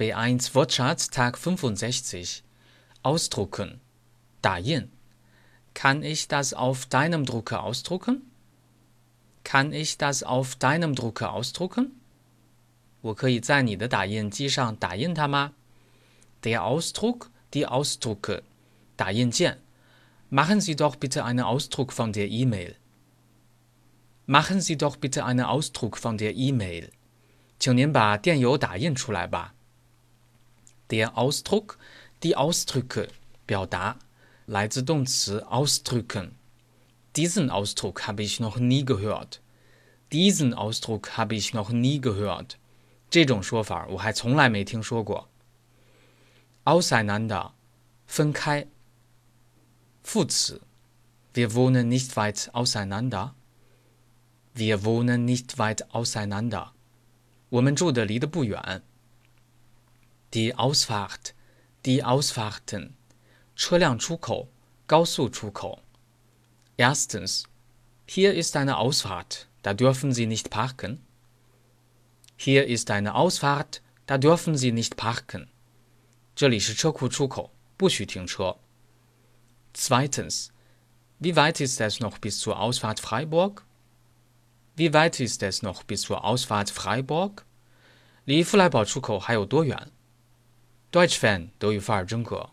B1 Wortschatz Tag 65 Ausdrucken 打印 Kann ich das auf deinem Drucker ausdrucken? Kann ich das auf deinem Drucker ausdrucken? 我可以在你的打印机上打印它吗？Der Ausdruck, die Ausdrucke, 打印键 Machen Sie doch bitte einen Ausdruck von der E-Mail. Machen Sie doch bitte einen Ausdruck von der E-Mail. 请您把电邮打印出来吧。 Der Ausdruck, die Ausdrücke, 表达，来自动词 ausdrücken. Diesen Ausdruck habe ich noch nie gehört. Diesen Ausdruck habe ich noch nie gehört. 这种说法我还从来没听说过。Auseinander，分开。副词：Wir wohnen nicht weit auseinander. Wir wohnen nicht weit auseinander. 我们住的离得不远。 Die Ausfahrt, die Ausfahrten. 车辆出口，高速出口。Erstens, hier ist eine Ausfahrt, da dürfen Sie nicht parken. Hier ist eine Ausfahrt, da dürfen Sie nicht parken. 这里是车库出口，不许停车。Zweitens, wie weit ist es noch bis zur Ausfahrt Freiburg? Wie weit ist es noch bis zur Ausfahrt Freiburg? 离富来堡出口还有多远 ？Deutsch Fan 德语范儿真格。